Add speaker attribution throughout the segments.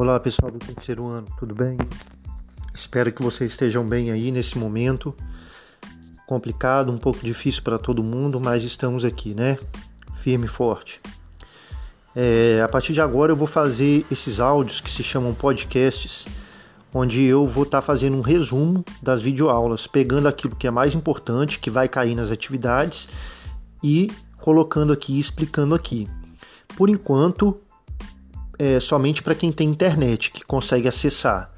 Speaker 1: Olá pessoal do terceiro ano, tudo bem? Espero que vocês estejam bem aí nesse momento complicado, um pouco difícil para todo mundo, mas estamos aqui, né? Firme e forte. É, a partir de agora eu vou fazer esses áudios que se chamam podcasts, onde eu vou estar tá fazendo um resumo das videoaulas, pegando aquilo que é mais importante, que vai cair nas atividades e colocando aqui, explicando aqui. Por enquanto, é somente para quem tem internet, que consegue acessar.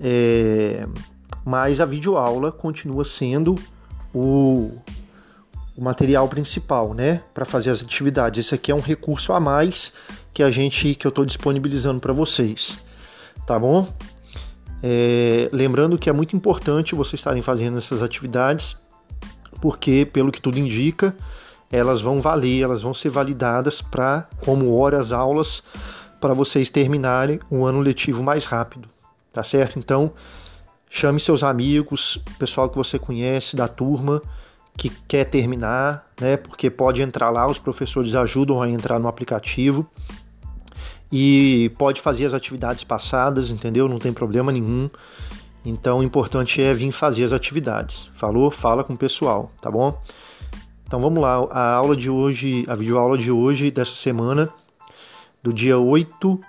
Speaker 1: É, mas a videoaula continua sendo o, o material principal, né, para fazer as atividades. Esse aqui é um recurso a mais que a gente que eu estou disponibilizando para vocês, tá bom? É, lembrando que é muito importante vocês estarem fazendo essas atividades, porque pelo que tudo indica, elas vão valer, elas vão ser validadas para como horas aulas para vocês terminarem o ano letivo mais rápido, tá certo? Então, chame seus amigos, pessoal que você conhece da turma que quer terminar, né? Porque pode entrar lá, os professores ajudam a entrar no aplicativo e pode fazer as atividades passadas, entendeu? Não tem problema nenhum. Então, o importante é vir fazer as atividades. Falou? Fala com o pessoal, tá bom? Então vamos lá, a aula de hoje, a videoaula de hoje, dessa semana, do dia 8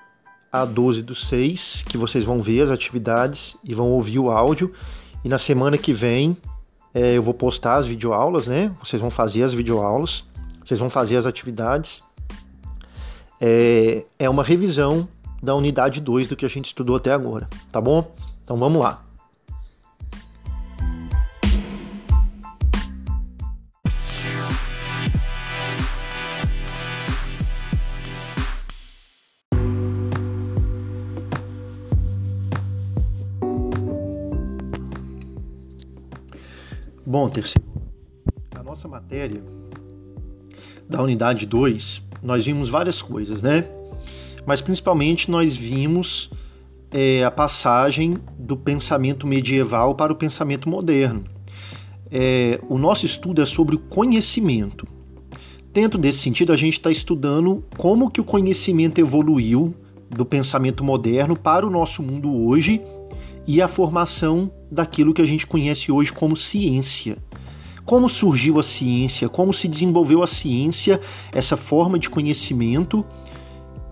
Speaker 1: a 12 do 6, que vocês vão ver as atividades e vão ouvir o áudio. E na semana que vem é, eu vou postar as videoaulas, né? Vocês vão fazer as videoaulas, vocês vão fazer as atividades. É, é uma revisão da unidade 2 do que a gente estudou até agora, tá bom? Então vamos lá. Bom, terceiro, a nossa matéria da unidade 2, nós vimos várias coisas, né? Mas principalmente nós vimos é, a passagem do pensamento medieval para o pensamento moderno. É, o nosso estudo é sobre o conhecimento. Dentro desse sentido, a gente está estudando como que o conhecimento evoluiu do pensamento moderno para o nosso mundo hoje e a formação daquilo que a gente conhece hoje como ciência. Como surgiu a ciência, como se desenvolveu a ciência, essa forma de conhecimento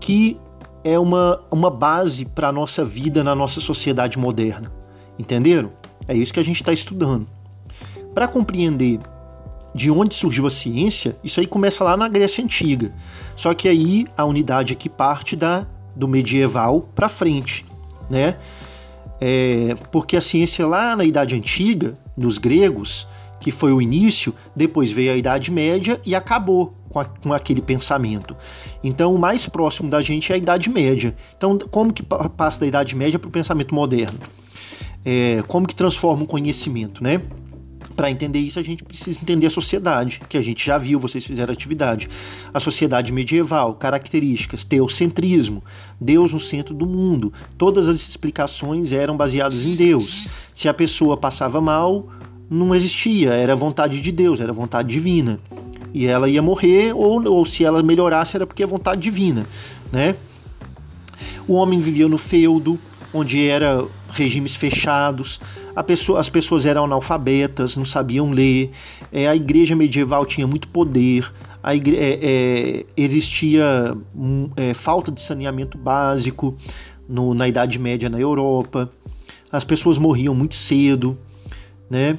Speaker 1: que é uma, uma base para a nossa vida na nossa sociedade moderna. Entenderam? É isso que a gente está estudando. Para compreender de onde surgiu a ciência, isso aí começa lá na Grécia Antiga. Só que aí a unidade aqui parte da, do medieval para frente, né? É, porque a ciência lá na Idade Antiga, nos gregos, que foi o início, depois veio a Idade Média e acabou com, a, com, aquele pensamento. Então, o mais próximo da gente é a Idade Média. Então, como que passa da Idade Média para o pensamento moderno? É, como que transforma o conhecimento, né? Para entender isso, a gente precisa entender a sociedade, que a gente já viu, vocês fizeram atividade. A sociedade medieval, características, teocentrismo, Deus no centro do mundo. Todas as explicações eram baseadas em Deus. Se a pessoa passava mal, não existia, era vontade de Deus, era vontade divina. E ela ia morrer, ou, ou se ela melhorasse, era porque é vontade divina, né? O homem vivia no feudo, onde era regimes fechados, pessoa, as pessoas eram analfabetas, não sabiam ler, é, a igreja medieval tinha muito poder, igre, é, é, existia um, é, falta de saneamento básico no, na Idade Média na Europa, as pessoas morriam muito cedo, né?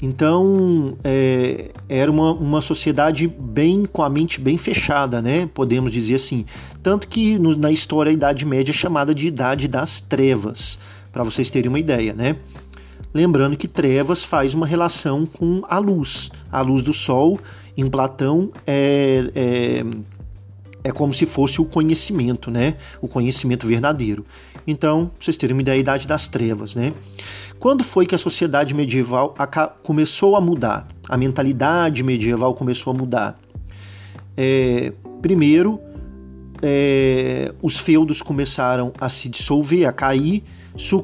Speaker 1: Então é, era uma, uma sociedade bem com a mente bem fechada, né? Podemos dizer assim. Tanto que no, na história a Idade Média é chamada de Idade das Trevas, para vocês terem uma ideia, né? Lembrando que trevas faz uma relação com a luz. A luz do sol, em Platão, é, é, é como se fosse o conhecimento, né? O conhecimento verdadeiro. Então, vocês terem uma ideia, a Idade das Trevas, né? Quando foi que a sociedade medieval começou a mudar? A mentalidade medieval começou a mudar? É, primeiro, é, os feudos começaram a se dissolver, a cair,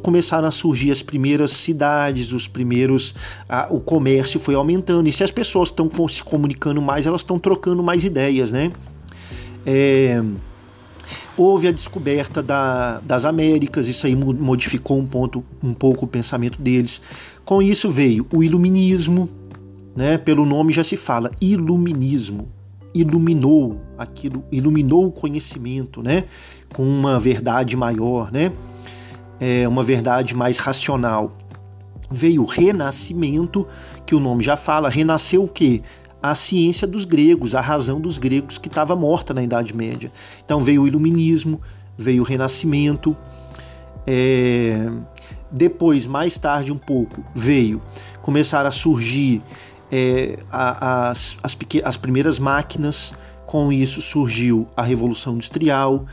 Speaker 1: começaram a surgir as primeiras cidades, os primeiros, a, o comércio foi aumentando. E se as pessoas estão se comunicando mais, elas estão trocando mais ideias, né? É, houve a descoberta da, das Américas, isso aí modificou um, ponto, um pouco o pensamento deles. Com isso veio o iluminismo, né? pelo nome já se fala iluminismo, iluminou aquilo, iluminou o conhecimento, né? com uma verdade maior, né? É uma verdade mais racional. Veio o renascimento, que o nome já fala, renasceu o quê? A ciência dos gregos, a razão dos gregos que estava morta na Idade Média. Então veio o Iluminismo, veio o Renascimento. É... Depois, mais tarde um pouco, veio começar a surgir é, as, as, as primeiras máquinas. Com isso surgiu a Revolução Industrial,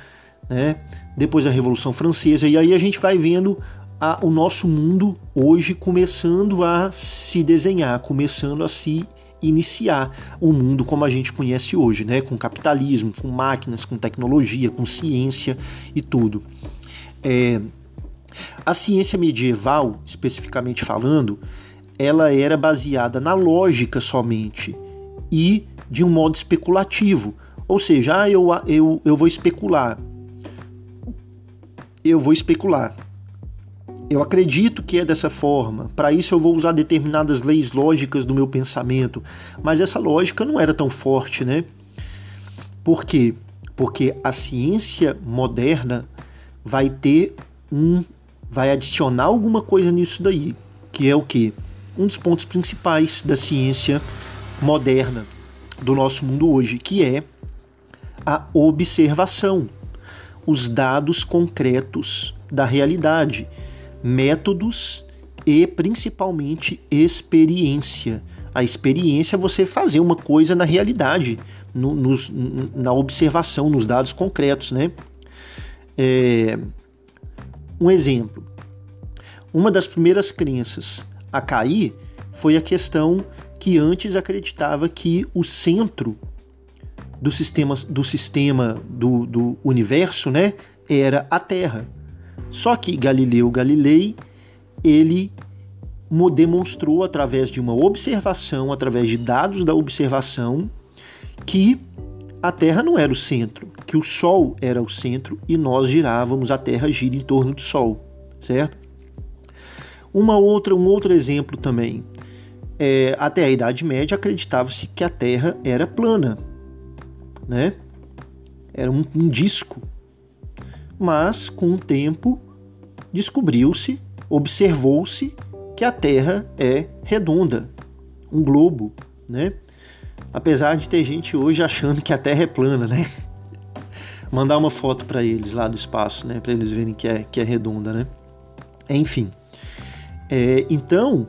Speaker 1: né? depois a Revolução Francesa, e aí a gente vai vendo a, o nosso mundo hoje começando a se desenhar, começando a se iniciar o mundo como a gente conhece hoje, né? com capitalismo, com máquinas, com tecnologia, com ciência e tudo. É, a ciência medieval, especificamente falando, ela era baseada na lógica somente e de um modo especulativo. Ou seja, ah, eu, eu, eu vou especular. Eu vou especular. Eu acredito que é dessa forma. Para isso eu vou usar determinadas leis lógicas do meu pensamento, mas essa lógica não era tão forte, né? Por quê? Porque a ciência moderna vai ter um vai adicionar alguma coisa nisso daí, que é o que? Um dos pontos principais da ciência moderna do nosso mundo hoje, que é a observação, os dados concretos da realidade métodos e principalmente experiência. A experiência é você fazer uma coisa na realidade, no, nos, na observação, nos dados concretos, né? É, um exemplo. Uma das primeiras crenças a cair foi a questão que antes acreditava que o centro do sistema do sistema do, do universo, né, era a Terra. Só que Galileu Galilei, ele demonstrou através de uma observação, através de dados da observação, que a Terra não era o centro, que o Sol era o centro e nós girávamos, a Terra gira em torno do Sol, certo? Uma outra, um outro exemplo também. É, até a Idade Média acreditava-se que a Terra era plana, né? Era um, um disco mas com o tempo descobriu-se, observou-se que a Terra é redonda, um globo, né? Apesar de ter gente hoje achando que a Terra é plana, né? Mandar uma foto para eles lá do espaço, né? Para eles verem que é, que é redonda, né? Enfim. É, então,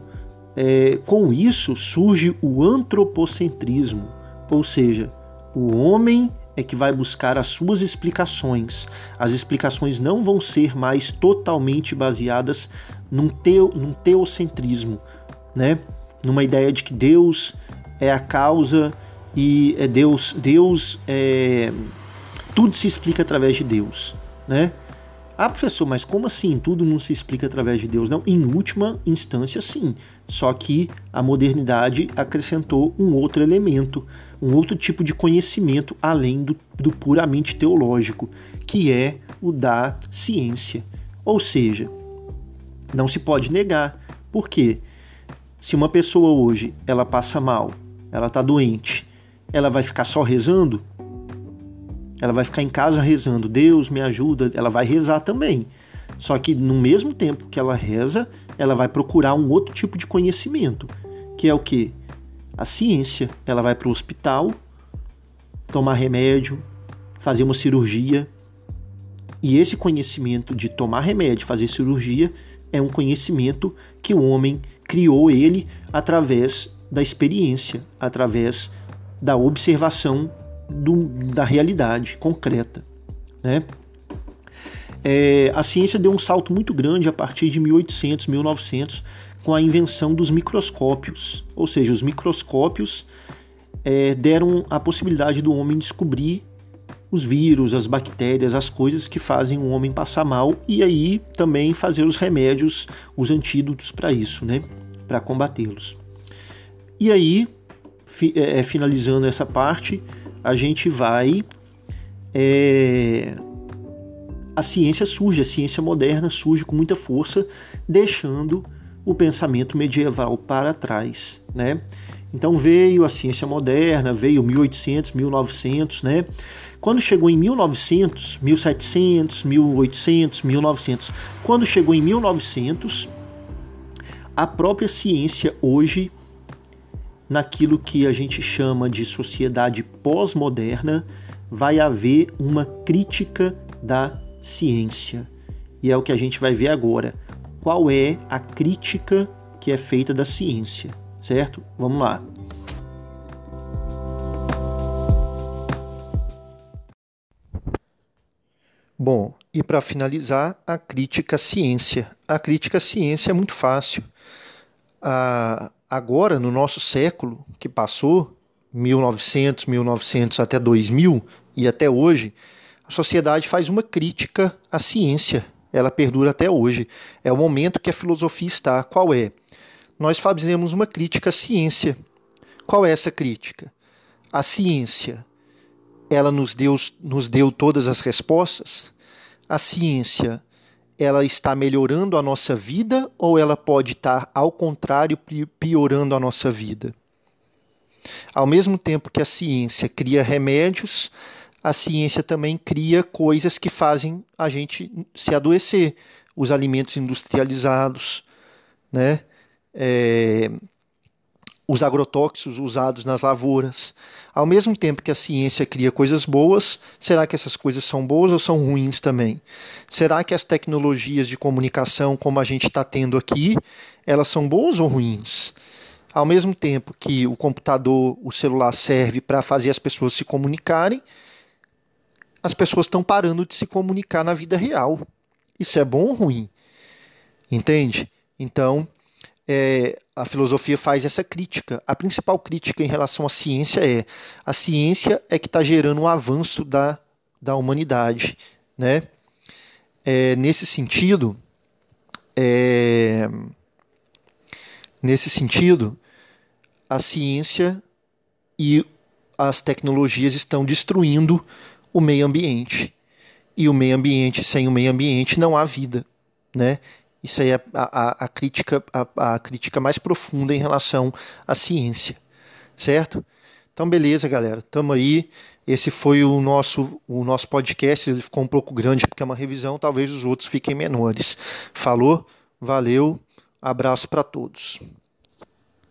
Speaker 1: é, com isso surge o antropocentrismo, ou seja, o homem é que vai buscar as suas explicações. As explicações não vão ser mais totalmente baseadas num, teo, num teocentrismo, né? numa ideia de que Deus é a causa e é Deus, Deus é, tudo se explica através de Deus, né? Ah, professor, mas como assim? Tudo não se explica através de Deus? Não, em última instância, sim. Só que a modernidade acrescentou um outro elemento, um outro tipo de conhecimento além do, do puramente teológico, que é o da ciência. Ou seja, não se pode negar. Por quê? Se uma pessoa hoje ela passa mal, ela está doente, ela vai ficar só rezando? Ela vai ficar em casa rezando, Deus me ajuda, ela vai rezar também. Só que no mesmo tempo que ela reza, ela vai procurar um outro tipo de conhecimento, que é o que? A ciência. Ela vai para o hospital, tomar remédio, fazer uma cirurgia. E esse conhecimento de tomar remédio, fazer cirurgia, é um conhecimento que o homem criou ele através da experiência, através da observação do, da realidade concreta. Né? É, a ciência deu um salto muito grande a partir de 1800, 1900, com a invenção dos microscópios. Ou seja, os microscópios é, deram a possibilidade do homem descobrir os vírus, as bactérias, as coisas que fazem o homem passar mal e aí também fazer os remédios, os antídotos para isso, né? Para combatê-los. E aí, fi, é, finalizando essa parte, a gente vai é, a ciência surge, a ciência moderna surge com muita força, deixando o pensamento medieval para trás, né? Então veio a ciência moderna, veio 1800, 1900, né? Quando chegou em 1900, 1700, 1800, 1900, quando chegou em 1900, a própria ciência hoje, naquilo que a gente chama de sociedade pós-moderna, vai haver uma crítica da ciência. E é o que a gente vai ver agora. Qual é a crítica que é feita da ciência? certo? Vamos lá. Bom, e para finalizar, a crítica à ciência. A crítica à ciência é muito fácil. Ah, agora, no nosso século que passou, 1900, 1900 até 2000 e até hoje, a sociedade faz uma crítica à ciência. Ela perdura até hoje. É o momento que a filosofia está. Qual é? nós fazemos uma crítica à ciência. Qual é essa crítica? A ciência, ela nos deu, nos deu todas as respostas? A ciência, ela está melhorando a nossa vida ou ela pode estar, ao contrário, piorando a nossa vida? Ao mesmo tempo que a ciência cria remédios, a ciência também cria coisas que fazem a gente se adoecer. Os alimentos industrializados, né? é, os agrotóxicos usados nas lavouras. Ao mesmo tempo que a ciência cria coisas boas, será que essas coisas são boas ou são ruins também? Será que as tecnologias de comunicação, como a gente está tendo aqui, elas são boas ou ruins? Ao mesmo tempo que o computador, o celular serve para fazer as pessoas se comunicarem, as pessoas estão parando de se comunicar na vida real. Isso é bom ou ruim? Entende? Então, é, a filosofia faz essa crítica. A principal crítica em relação à ciência é a ciência é que está gerando um avanço da, da humanidade. Né? É, nesse sentido, é, nesse sentido, a ciência e as tecnologias estão destruindo o meio ambiente. E o meio ambiente, sem o meio ambiente, não há vida. Né? Isso aí é a, a, a crítica, a, a, crítica mais profunda em relação à ciência, certo? Então, beleza, galera. Tamo aí. Esse foi o nosso, o nosso podcast. Ele ficou um pouco grande porque é uma revisão. Talvez os outros fiquem menores. Falou, valeu, abraço para todos.